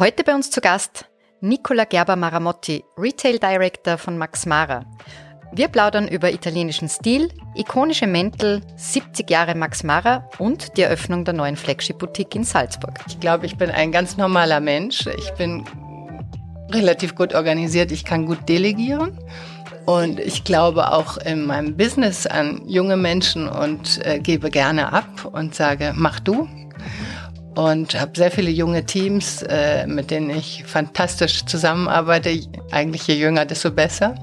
Heute bei uns zu Gast Nicola Gerber-Maramotti, Retail Director von Max Mara. Wir plaudern über italienischen Stil, ikonische Mäntel, 70 Jahre Max Mara und die Eröffnung der neuen Flagship-Boutique in Salzburg. Ich glaube, ich bin ein ganz normaler Mensch. Ich bin relativ gut organisiert. Ich kann gut delegieren. Und ich glaube auch in meinem Business an junge Menschen und äh, gebe gerne ab und sage, mach du. Und habe sehr viele junge Teams, äh, mit denen ich fantastisch zusammenarbeite. Eigentlich je jünger, desto besser.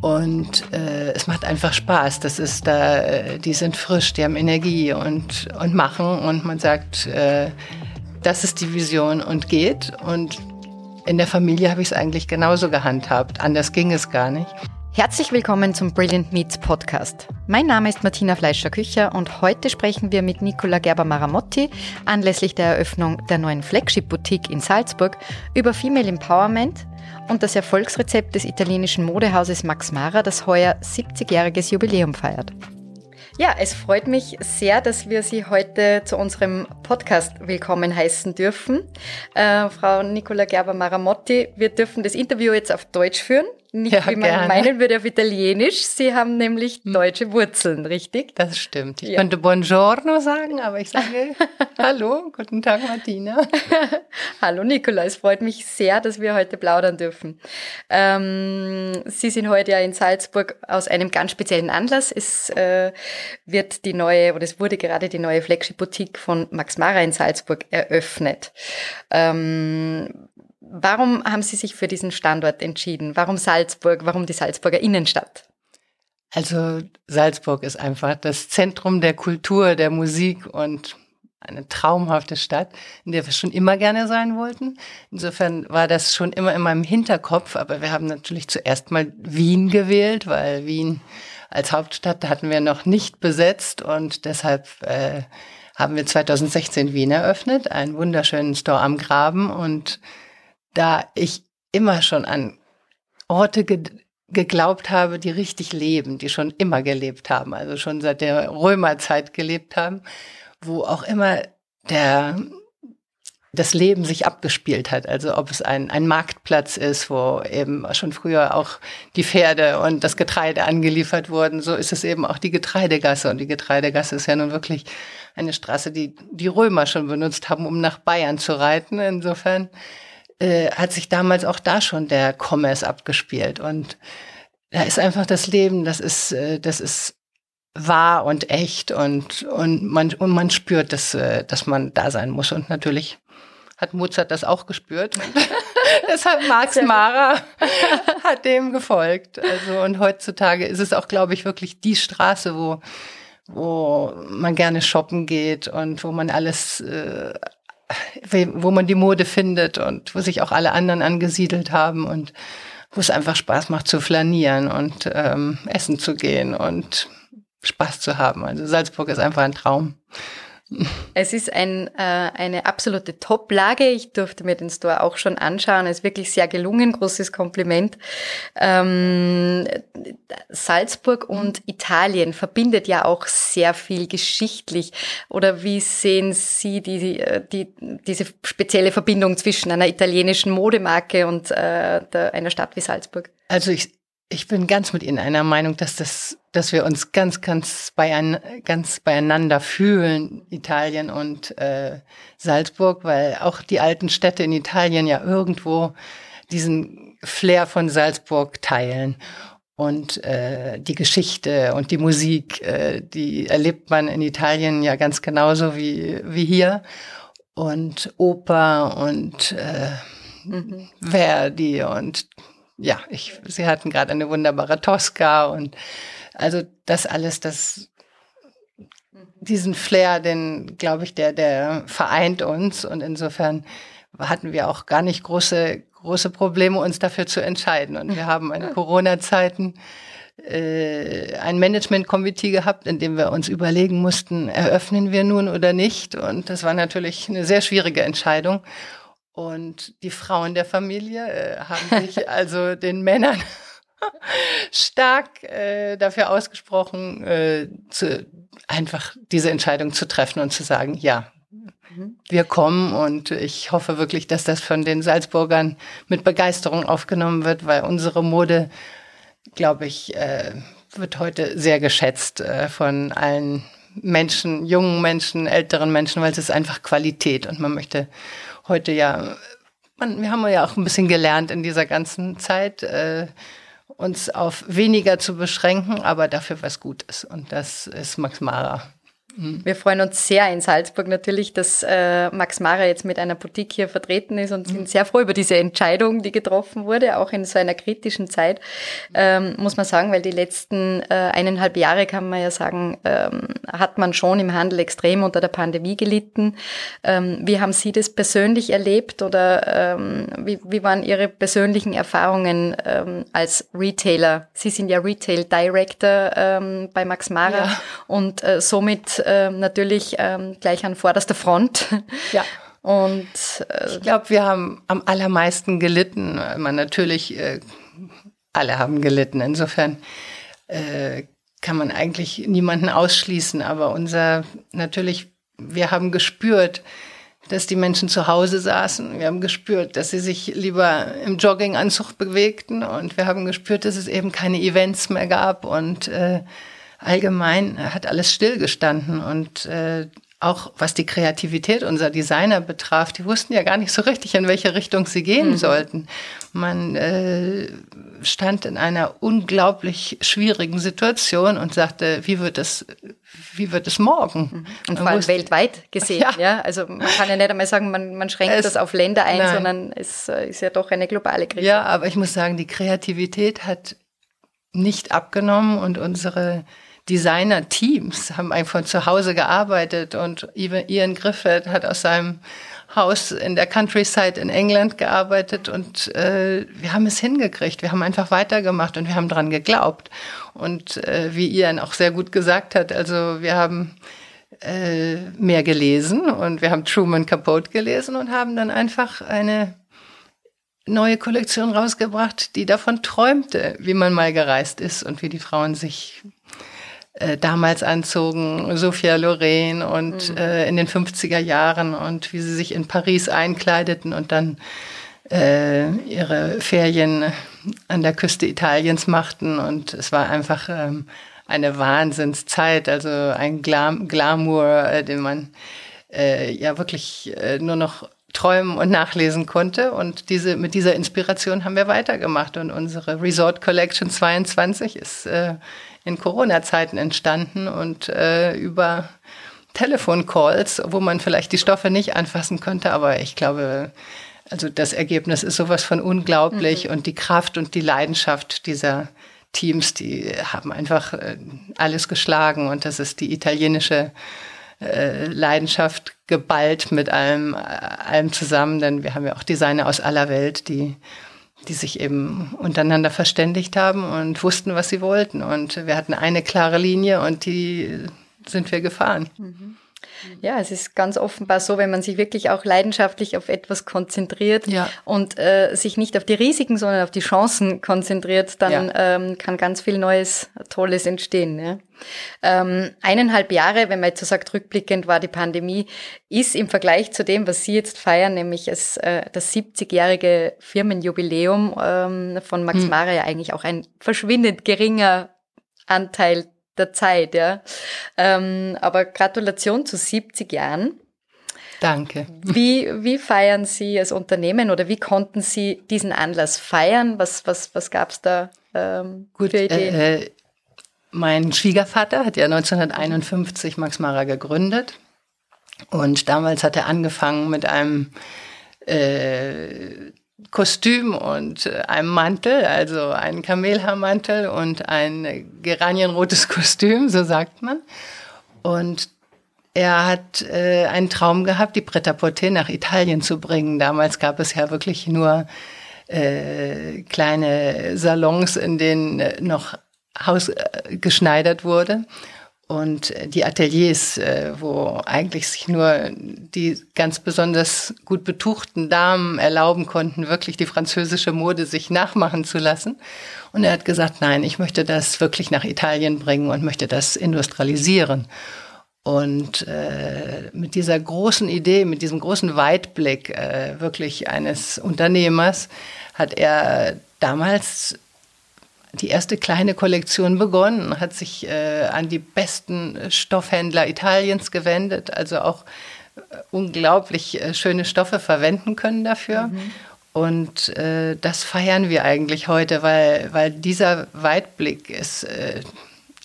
Und äh, es macht einfach Spaß. Das ist da, äh, die sind frisch, die haben Energie und, und machen. Und man sagt, äh, das ist die Vision und geht. Und in der Familie habe ich es eigentlich genauso gehandhabt. Anders ging es gar nicht. Herzlich willkommen zum Brilliant Meets Podcast. Mein Name ist Martina Fleischer-Kücher und heute sprechen wir mit Nicola Gerber-Maramotti anlässlich der Eröffnung der neuen Flagship-Boutique in Salzburg über Female Empowerment und das Erfolgsrezept des italienischen Modehauses Max Mara, das heuer 70-jähriges Jubiläum feiert. Ja, es freut mich sehr, dass wir Sie heute zu unserem Podcast willkommen heißen dürfen. Äh, Frau Nicola Gerber-Maramotti, wir dürfen das Interview jetzt auf Deutsch führen nicht, ja, wie man gerne. meinen würde, auf Italienisch. Sie haben nämlich hm. deutsche Wurzeln, richtig? Das stimmt. Ich ja. könnte Buongiorno sagen, aber ich sage Hallo, guten Tag, Martina. Hallo, Nicola. Es freut mich sehr, dass wir heute plaudern dürfen. Ähm, Sie sind heute ja in Salzburg aus einem ganz speziellen Anlass. Es äh, wird die neue, oder es wurde gerade die neue Flagship-Boutique von Max Mara in Salzburg eröffnet. Ähm, Warum haben Sie sich für diesen Standort entschieden? Warum Salzburg? Warum die Salzburger Innenstadt? Also Salzburg ist einfach das Zentrum der Kultur, der Musik und eine traumhafte Stadt, in der wir schon immer gerne sein wollten. Insofern war das schon immer in meinem Hinterkopf, aber wir haben natürlich zuerst mal Wien gewählt, weil Wien als Hauptstadt hatten wir noch nicht besetzt und deshalb äh, haben wir 2016 Wien eröffnet, einen wunderschönen Store am Graben und da ich immer schon an Orte ge geglaubt habe, die richtig leben, die schon immer gelebt haben, also schon seit der Römerzeit gelebt haben, wo auch immer der das Leben sich abgespielt hat. Also ob es ein, ein Marktplatz ist, wo eben schon früher auch die Pferde und das Getreide angeliefert wurden, so ist es eben auch die Getreidegasse. Und die Getreidegasse ist ja nun wirklich eine Straße, die die Römer schon benutzt haben, um nach Bayern zu reiten. Insofern äh, hat sich damals auch da schon der Commerce abgespielt. Und da ist einfach das Leben, das ist, äh, das ist wahr und echt und, und, man, und man spürt, dass, äh, dass man da sein muss. Und natürlich hat Mozart das auch gespürt. Deshalb Max Mara hat dem gefolgt. Also, und heutzutage ist es auch, glaube ich, wirklich die Straße, wo, wo man gerne shoppen geht und wo man alles, äh, wo man die Mode findet und wo sich auch alle anderen angesiedelt haben und wo es einfach Spaß macht zu flanieren und ähm, essen zu gehen und Spaß zu haben. Also Salzburg ist einfach ein Traum. Es ist ein, äh, eine absolute Top-Lage. Ich durfte mir den Store auch schon anschauen. Es ist wirklich sehr gelungen. Großes Kompliment. Ähm, Salzburg und Italien verbindet ja auch sehr viel geschichtlich. Oder wie sehen Sie die, die, diese spezielle Verbindung zwischen einer italienischen Modemarke und äh, der, einer Stadt wie Salzburg? Also ich, ich bin ganz mit Ihnen einer Meinung, dass das, dass wir uns ganz, ganz, beiein, ganz beieinander fühlen, Italien und äh, Salzburg, weil auch die alten Städte in Italien ja irgendwo diesen Flair von Salzburg teilen. Und äh, die Geschichte und die Musik, äh, die erlebt man in Italien ja ganz genauso wie, wie hier. Und Oper und äh, mhm. Verdi und ja, ich, sie hatten gerade eine wunderbare Tosca und also das alles, das diesen Flair, den glaube ich, der der vereint uns und insofern hatten wir auch gar nicht große große Probleme, uns dafür zu entscheiden. Und wir haben in Corona-Zeiten äh, ein Management-Komitee gehabt, in dem wir uns überlegen mussten, eröffnen wir nun oder nicht? Und das war natürlich eine sehr schwierige Entscheidung und die Frauen der Familie äh, haben sich also den Männern stark äh, dafür ausgesprochen, äh, zu, einfach diese Entscheidung zu treffen und zu sagen, ja, mhm. wir kommen und ich hoffe wirklich, dass das von den Salzburgern mit Begeisterung aufgenommen wird, weil unsere Mode, glaube ich, äh, wird heute sehr geschätzt äh, von allen Menschen, jungen Menschen, älteren Menschen, weil es ist einfach Qualität und man möchte heute ja, man, wir haben ja auch ein bisschen gelernt in dieser ganzen Zeit, äh, uns auf weniger zu beschränken, aber dafür was gut ist und das ist Max Mara. Wir freuen uns sehr in Salzburg natürlich, dass äh, Max Mara jetzt mit einer Boutique hier vertreten ist und sind sehr froh über diese Entscheidung, die getroffen wurde, auch in so einer kritischen Zeit, ähm, muss man sagen, weil die letzten äh, eineinhalb Jahre, kann man ja sagen, ähm, hat man schon im Handel extrem unter der Pandemie gelitten. Ähm, wie haben Sie das persönlich erlebt oder ähm, wie, wie waren Ihre persönlichen Erfahrungen ähm, als Retailer? Sie sind ja Retail Director ähm, bei Max Mara ja. und äh, somit äh, natürlich ähm, gleich an vorderster Front. Ja. Und äh, ich glaube, wir haben am allermeisten gelitten. Man natürlich, äh, alle haben gelitten. Insofern äh, kann man eigentlich niemanden ausschließen. Aber unser, natürlich, wir haben gespürt, dass die Menschen zu Hause saßen. Wir haben gespürt, dass sie sich lieber im Jogginganzug bewegten. Und wir haben gespürt, dass es eben keine Events mehr gab. Und äh, allgemein hat alles stillgestanden und äh, auch was die Kreativität unserer Designer betraf, die wussten ja gar nicht so richtig, in welche Richtung sie gehen mhm. sollten. Man äh, stand in einer unglaublich schwierigen Situation und sagte, wie wird es, wie wird es morgen? Mhm. Und vor allem wusste, weltweit gesehen, ja. ja. Also man kann ja nicht einmal sagen, man, man schränkt es, das auf Länder ein, nein. sondern es äh, ist ja doch eine globale Krise. Ja, aber ich muss sagen, die Kreativität hat nicht abgenommen und unsere Designer-Teams haben einfach zu Hause gearbeitet und Ian Griffith hat aus seinem Haus in der Countryside in England gearbeitet und äh, wir haben es hingekriegt. Wir haben einfach weitergemacht und wir haben dran geglaubt. Und äh, wie Ian auch sehr gut gesagt hat, also wir haben äh, mehr gelesen und wir haben Truman Capote gelesen und haben dann einfach eine neue Kollektion rausgebracht, die davon träumte, wie man mal gereist ist und wie die Frauen sich äh, damals anzogen, Sophia Loren und mhm. äh, in den 50er Jahren und wie sie sich in Paris einkleideten und dann äh, ihre Ferien an der Küste Italiens machten und es war einfach ähm, eine Wahnsinnszeit, also ein Glam Glamour, äh, den man äh, ja wirklich äh, nur noch träumen und nachlesen konnte. Und diese, mit dieser Inspiration haben wir weitergemacht. Und unsere Resort Collection 22 ist äh, in Corona-Zeiten entstanden und äh, über Telefoncalls, wo man vielleicht die Stoffe nicht anfassen konnte, aber ich glaube, also das Ergebnis ist sowas von unglaublich mhm. und die Kraft und die Leidenschaft dieser Teams, die haben einfach äh, alles geschlagen und das ist die italienische äh, Leidenschaft geballt mit allem, äh, allem zusammen, denn wir haben ja auch Designer aus aller Welt, die die sich eben untereinander verständigt haben und wussten, was sie wollten. Und wir hatten eine klare Linie und die sind wir gefahren. Mhm. Ja, es ist ganz offenbar so, wenn man sich wirklich auch leidenschaftlich auf etwas konzentriert ja. und äh, sich nicht auf die Risiken, sondern auf die Chancen konzentriert, dann ja. ähm, kann ganz viel Neues, Tolles entstehen. Ja? Ähm, eineinhalb Jahre, wenn man jetzt so sagt, rückblickend war die Pandemie, ist im Vergleich zu dem, was Sie jetzt feiern, nämlich es, äh, das 70-jährige Firmenjubiläum ähm, von Max hm. Mara ja eigentlich auch ein verschwindend geringer Anteil der Zeit, ja. Ähm, aber Gratulation zu 70 Jahren. Danke. Wie, wie feiern Sie als Unternehmen oder wie konnten Sie diesen Anlass feiern? Was, was, was gab's da ähm, Gut, für Ideen? Äh, mein Schwiegervater hat ja 1951 Max Mara gegründet und damals hat er angefangen mit einem äh, Kostüm und äh, einem Mantel, also ein Kamelhaarmantel und ein geranienrotes Kostüm, so sagt man. Und er hat äh, einen Traum gehabt, die Pret-à-Porter nach Italien zu bringen. Damals gab es ja wirklich nur äh, kleine Salons, in denen noch Haus äh, geschneidert wurde. Und die Ateliers, äh, wo eigentlich sich nur die ganz besonders gut betuchten Damen erlauben konnten, wirklich die französische Mode sich nachmachen zu lassen. Und er hat gesagt, nein, ich möchte das wirklich nach Italien bringen und möchte das industrialisieren. Und äh, mit dieser großen Idee, mit diesem großen Weitblick äh, wirklich eines Unternehmers hat er damals die erste kleine Kollektion begonnen, hat sich äh, an die besten Stoffhändler Italiens gewendet, also auch äh, unglaublich äh, schöne Stoffe verwenden können dafür. Mhm. Und äh, das feiern wir eigentlich heute, weil, weil dieser Weitblick ist äh,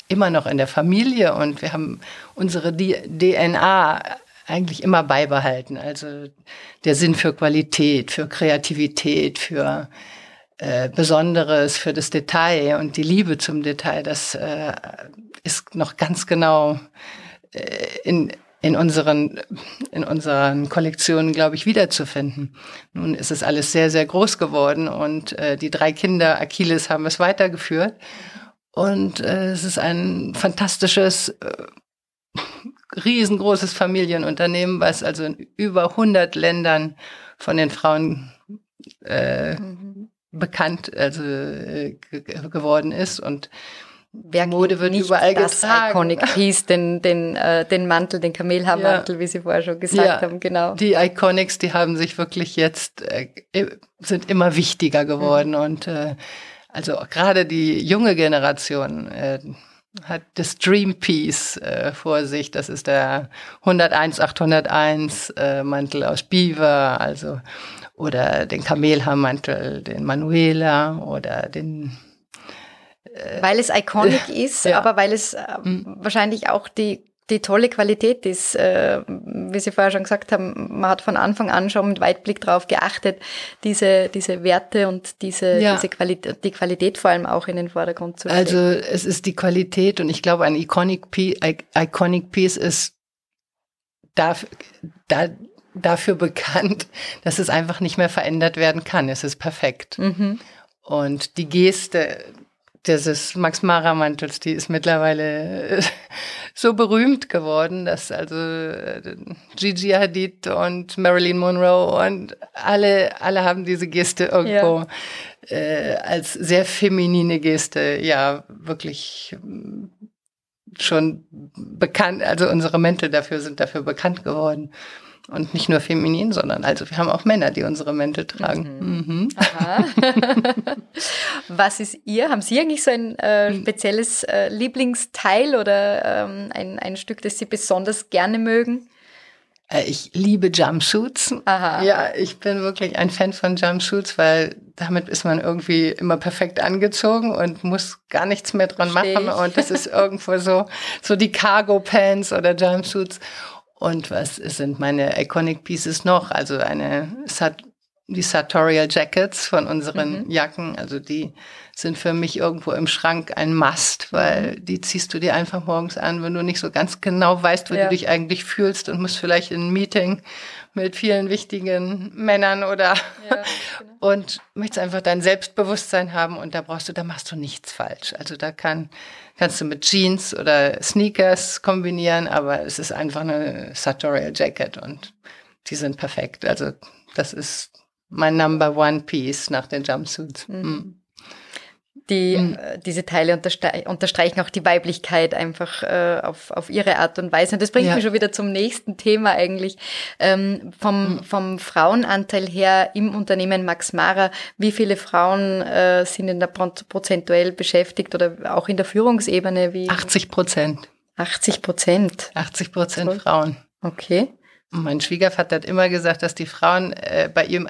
immer noch in der Familie und wir haben unsere DNA eigentlich immer beibehalten. Also der Sinn für Qualität, für Kreativität, für äh, Besonderes, für das Detail und die Liebe zum Detail, das äh, ist noch ganz genau äh, in, in unseren, in unseren Kollektionen, glaube ich, wiederzufinden. Nun ist es alles sehr, sehr groß geworden und äh, die drei Kinder Achilles haben es weitergeführt. Und äh, es ist ein fantastisches, äh, riesengroßes Familienunternehmen, was also in über 100 Ländern von den Frauen äh, mhm. Bekannt also, äh, geworden ist. Und Wer Mode wird überall das getragen. Iconic Piece, den, den, äh, den Mantel, den Kamelhaarmantel, ja. wie Sie vorher schon gesagt ja. haben, genau. Die Iconics, die haben sich wirklich jetzt, äh, sind immer wichtiger geworden mhm. und äh, also gerade die junge Generation äh, hat das Dream Piece äh, vor sich. Das ist der 101 801 äh, Mantel aus Beaver, also oder den Kamelhaarmantel, den Manuela oder den äh, weil es iconic ist, ja. aber weil es äh, mhm. wahrscheinlich auch die die tolle Qualität ist, äh, wie Sie vorher schon gesagt haben, man hat von Anfang an schon mit Weitblick darauf geachtet, diese, diese Werte und diese, ja. diese Qualität, die Qualität vor allem auch in den Vordergrund zu stellen. Also es ist die Qualität und ich glaube, ein Iconic Piece, Iconic Piece ist dafür, da, dafür bekannt, dass es einfach nicht mehr verändert werden kann. Es ist perfekt. Mhm. Und die Geste, dieses Max Mara Mantels, die ist mittlerweile so berühmt geworden, dass also äh, Gigi Hadid und Marilyn Monroe und alle, alle haben diese Geste irgendwo ja. äh, als sehr feminine Geste, ja, wirklich schon bekannt, also unsere Mäntel dafür sind dafür bekannt geworden. Und nicht nur feminin, sondern also wir haben auch Männer, die unsere Mäntel tragen. Mhm. Mhm. Was ist ihr? Haben Sie eigentlich so ein äh, spezielles äh, Lieblingsteil oder ähm, ein, ein Stück, das Sie besonders gerne mögen? Äh, ich liebe Jumpsuits. Aha. Ja, ich bin wirklich ein Fan von Jumpsuits, weil damit ist man irgendwie immer perfekt angezogen und muss gar nichts mehr dran machen. Und das ist irgendwo so, so die Cargo Pants oder Jumpsuits. Und was sind meine Iconic Pieces noch? Also eine die Sartorial Jackets von unseren mhm. Jacken, also die sind für mich irgendwo im Schrank ein Must, weil mhm. die ziehst du dir einfach morgens an, wenn du nicht so ganz genau weißt, wie ja. du dich eigentlich fühlst und musst vielleicht in ein Meeting mit vielen wichtigen Männern oder ja, genau. und möchtest einfach dein Selbstbewusstsein haben und da brauchst du, da machst du nichts falsch. Also da kann, kannst du mit Jeans oder Sneakers kombinieren, aber es ist einfach eine Sartorial Jacket und die sind perfekt. Also das ist mein Number One Piece nach den Jumpsuits. Mhm. Mhm die mhm. äh, diese Teile unterstre unterstreichen auch die Weiblichkeit einfach äh, auf, auf ihre Art und Weise. Und das bringt ja. mich schon wieder zum nächsten Thema eigentlich. Ähm, vom, mhm. vom Frauenanteil her im Unternehmen Max Mara, wie viele Frauen äh, sind in der prozentuell beschäftigt oder auch in der Führungsebene? Wie 80 Prozent. 80 Prozent. 80 Prozent Frauen. Okay. Mein Schwiegervater hat immer gesagt, dass die Frauen äh, bei ihm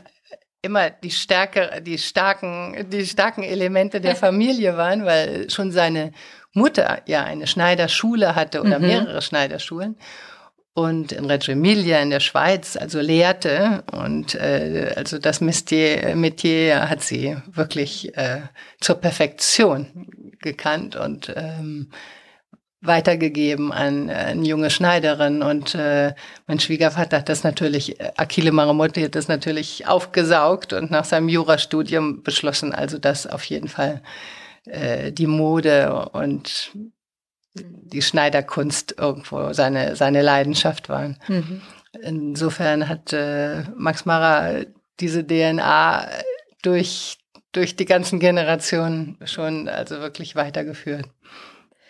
immer die stärke, die starken, die starken Elemente der Familie waren, weil schon seine Mutter ja eine Schneiderschule hatte oder mhm. mehrere Schneiderschulen und in Reggio Emilia in der Schweiz also lehrte und äh, also das Metier, Metier hat sie wirklich äh, zur Perfektion gekannt und ähm, weitergegeben an, an junge Schneiderin und äh, mein Schwiegervater hat das natürlich, äh, Achille Maramotti hat das natürlich aufgesaugt und nach seinem Jurastudium beschlossen, also dass auf jeden Fall äh, die Mode und die Schneiderkunst irgendwo seine, seine Leidenschaft waren. Mhm. Insofern hat äh, Max Mara diese DNA durch, durch die ganzen Generationen schon also wirklich weitergeführt.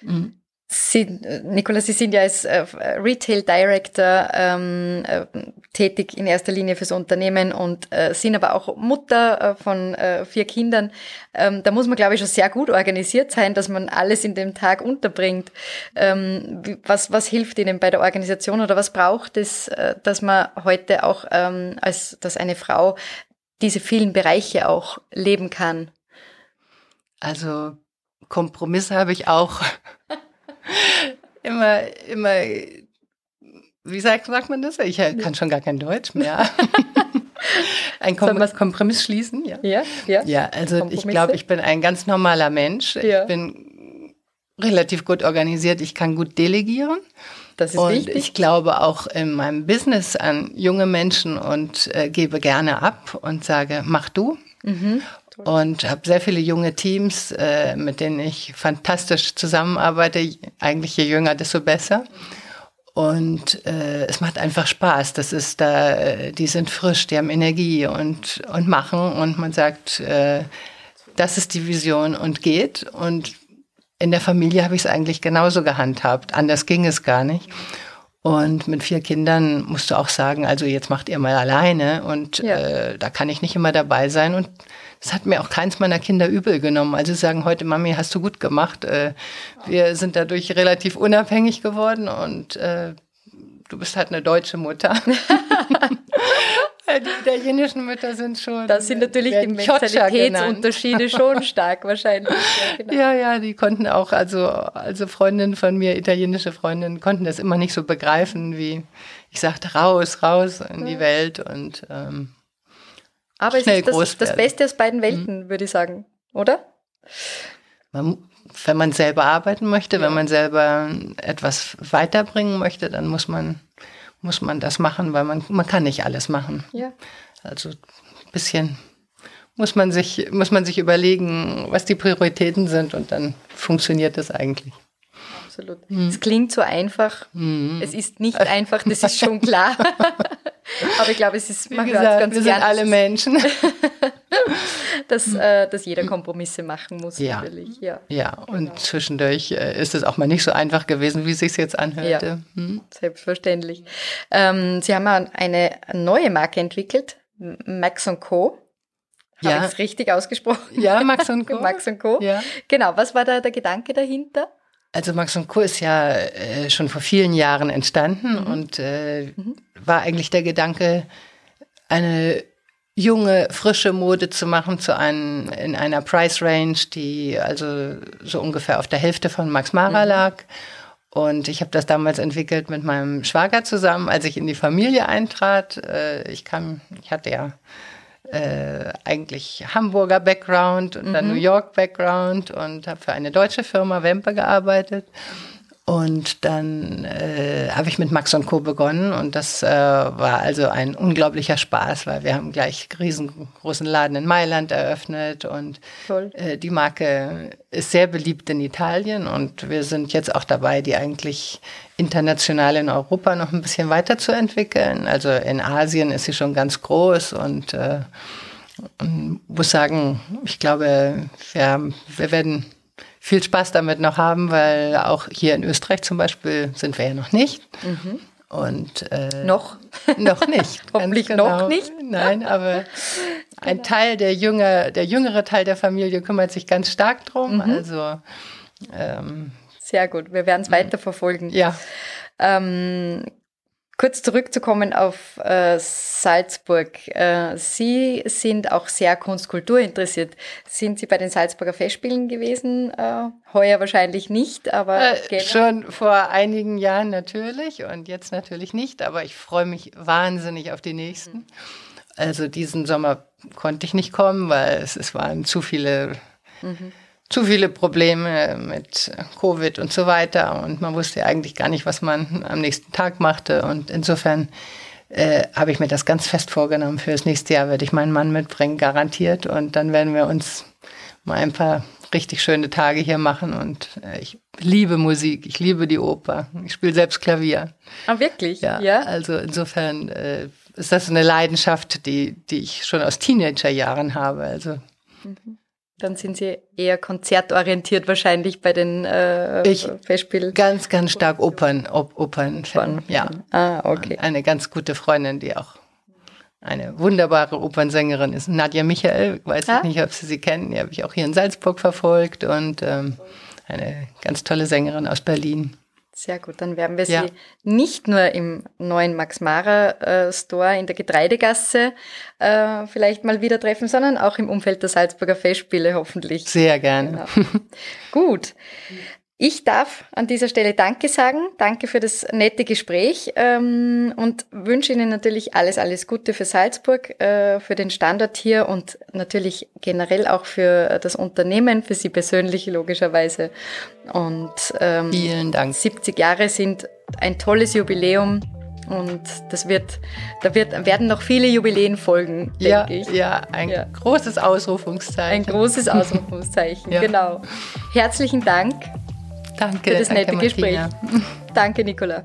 Mhm. Sie, Nicola, Sie sind ja als äh, Retail Director ähm, äh, tätig in erster Linie fürs Unternehmen und äh, sind aber auch Mutter äh, von äh, vier Kindern. Ähm, da muss man, glaube ich, schon sehr gut organisiert sein, dass man alles in dem Tag unterbringt. Ähm, was, was hilft Ihnen bei der Organisation oder was braucht es, äh, dass man heute auch ähm, als dass eine Frau diese vielen Bereiche auch leben kann? Also Kompromisse habe ich auch. immer, immer, wie sagt, sagt man das? Ich kann schon gar kein Deutsch mehr. ein Kom Kompromiss schließen, ja. Ja, ja. Ja, also ich glaube, ich bin ein ganz normaler Mensch. Ja. Ich bin relativ gut organisiert. Ich kann gut delegieren. Das ist und wichtig. ich glaube auch in meinem Business an junge Menschen und äh, gebe gerne ab und sage, mach du. Mhm und habe sehr viele junge Teams, äh, mit denen ich fantastisch zusammenarbeite. Eigentlich je jünger, desto besser. Und äh, es macht einfach Spaß. Das ist da, äh, die sind frisch, die haben Energie und, und machen. Und man sagt, äh, das ist die Vision und geht. Und in der Familie habe ich es eigentlich genauso gehandhabt. Anders ging es gar nicht. Und mit vier Kindern musst du auch sagen, also jetzt macht ihr mal alleine und ja. äh, da kann ich nicht immer dabei sein. Und das hat mir auch keins meiner Kinder übel genommen. Also sagen heute, Mami, hast du gut gemacht. Äh, wir sind dadurch relativ unabhängig geworden und äh, du bist halt eine deutsche Mutter. die italienischen Mütter sind schon. Das sind natürlich die Mentalitätsunterschiede schon stark wahrscheinlich. Ja, genau. ja, ja, die konnten auch, also, also Freundinnen von mir, italienische Freundinnen, konnten das immer nicht so begreifen, wie ich sagte, raus, raus in die Welt und ähm, aber es ist das, das, Beste aus beiden Welten, mhm. würde ich sagen, oder? Man, wenn man selber arbeiten möchte, ja. wenn man selber etwas weiterbringen möchte, dann muss man, muss man das machen, weil man, man kann nicht alles machen. Ja. Also ein bisschen muss man sich, muss man sich überlegen, was die Prioritäten sind und dann funktioniert das eigentlich. Absolut. Mhm. Es klingt so einfach. Mhm. Es ist nicht einfach, das ist schon klar. Aber ich glaube, es ist, man gesagt, ganz wir gern, sind alle Menschen. dass, äh, dass jeder Kompromisse machen muss, ja. natürlich. Ja, ja und genau. zwischendurch äh, ist es auch mal nicht so einfach gewesen, wie es sich jetzt anhörte. Ja, hm? Selbstverständlich. Ähm, Sie haben eine neue Marke entwickelt, Max Co. Habe ja. ich es richtig ausgesprochen? Ja, Max Co. Max Co. Ja. Genau, was war da der Gedanke dahinter? Also Max und Co. ist ja äh, schon vor vielen Jahren entstanden mhm. und äh, mhm. war eigentlich der Gedanke, eine junge, frische Mode zu machen zu einem, in einer Price Range, die also so ungefähr auf der Hälfte von Max Mara mhm. lag. Und ich habe das damals entwickelt mit meinem Schwager zusammen, als ich in die Familie eintrat. Äh, ich kam, ich hatte ja äh, eigentlich Hamburger Background und dann mhm. New York Background und habe für eine deutsche Firma Wempe gearbeitet. Und dann äh, habe ich mit Max und Co. begonnen. Und das äh, war also ein unglaublicher Spaß, weil wir haben gleich riesengroßen Laden in Mailand eröffnet. Und äh, die Marke ist sehr beliebt in Italien. Und wir sind jetzt auch dabei, die eigentlich international in Europa noch ein bisschen weiterzuentwickeln. Also in Asien ist sie schon ganz groß. Und, äh, und muss sagen, ich glaube, wir, wir werden viel Spaß damit noch haben, weil auch hier in Österreich zum Beispiel sind wir ja noch nicht. Mhm. Und äh, noch? Noch nicht. Hoffentlich genau. noch nicht. Nein, aber ein. Teil der jüngere, der jüngere Teil der Familie kümmert sich ganz stark drum. Mhm. Also ähm, sehr gut. Wir werden es weiter verfolgen. Ja. Ähm, Kurz zurückzukommen auf äh, Salzburg. Äh, Sie sind auch sehr Kunstkultur interessiert. Sind Sie bei den Salzburger Festspielen gewesen? Äh, heuer wahrscheinlich nicht, aber äh, schon vor einigen Jahren natürlich und jetzt natürlich nicht. Aber ich freue mich wahnsinnig auf die nächsten. Mhm. Also diesen Sommer konnte ich nicht kommen, weil es, es waren zu viele mhm zu viele Probleme mit Covid und so weiter und man wusste eigentlich gar nicht, was man am nächsten Tag machte und insofern äh, habe ich mir das ganz fest vorgenommen. Für das nächste Jahr werde ich meinen Mann mitbringen, garantiert und dann werden wir uns mal ein paar richtig schöne Tage hier machen und äh, ich liebe Musik, ich liebe die Oper, ich spiele selbst Klavier. Ah, wirklich? Ja. ja? Also insofern äh, ist das eine Leidenschaft, die, die ich schon aus Teenagerjahren habe. Also mhm. Dann sind Sie eher konzertorientiert wahrscheinlich bei den äh, ich Festspielen. Ganz, ganz stark Opern, Op Opern. Ja. Ah, okay. Eine ganz gute Freundin, die auch eine wunderbare Opernsängerin ist. Nadja Michael, weiß ah? ich nicht, ob Sie sie kennen, die habe ich auch hier in Salzburg verfolgt und ähm, eine ganz tolle Sängerin aus Berlin. Sehr gut, dann werden wir ja. Sie nicht nur im neuen Max Mara äh, Store in der Getreidegasse äh, vielleicht mal wieder treffen, sondern auch im Umfeld der Salzburger Festspiele hoffentlich. Sehr gerne. Genau. gut. Ich darf an dieser Stelle Danke sagen. Danke für das nette Gespräch ähm, und wünsche Ihnen natürlich alles, alles Gute für Salzburg, äh, für den Standort hier und natürlich generell auch für das Unternehmen, für Sie persönlich logischerweise. Und ähm, vielen Dank. 70 Jahre sind ein tolles Jubiläum. Und das wird, da wird, werden noch viele Jubiläen folgen, denke ja, ich. Ja, ein ja. großes Ausrufungszeichen. Ein großes Ausrufungszeichen, ja. genau. Herzlichen Dank Danke. Für das nette danke, Gespräch. Danke, Nicola.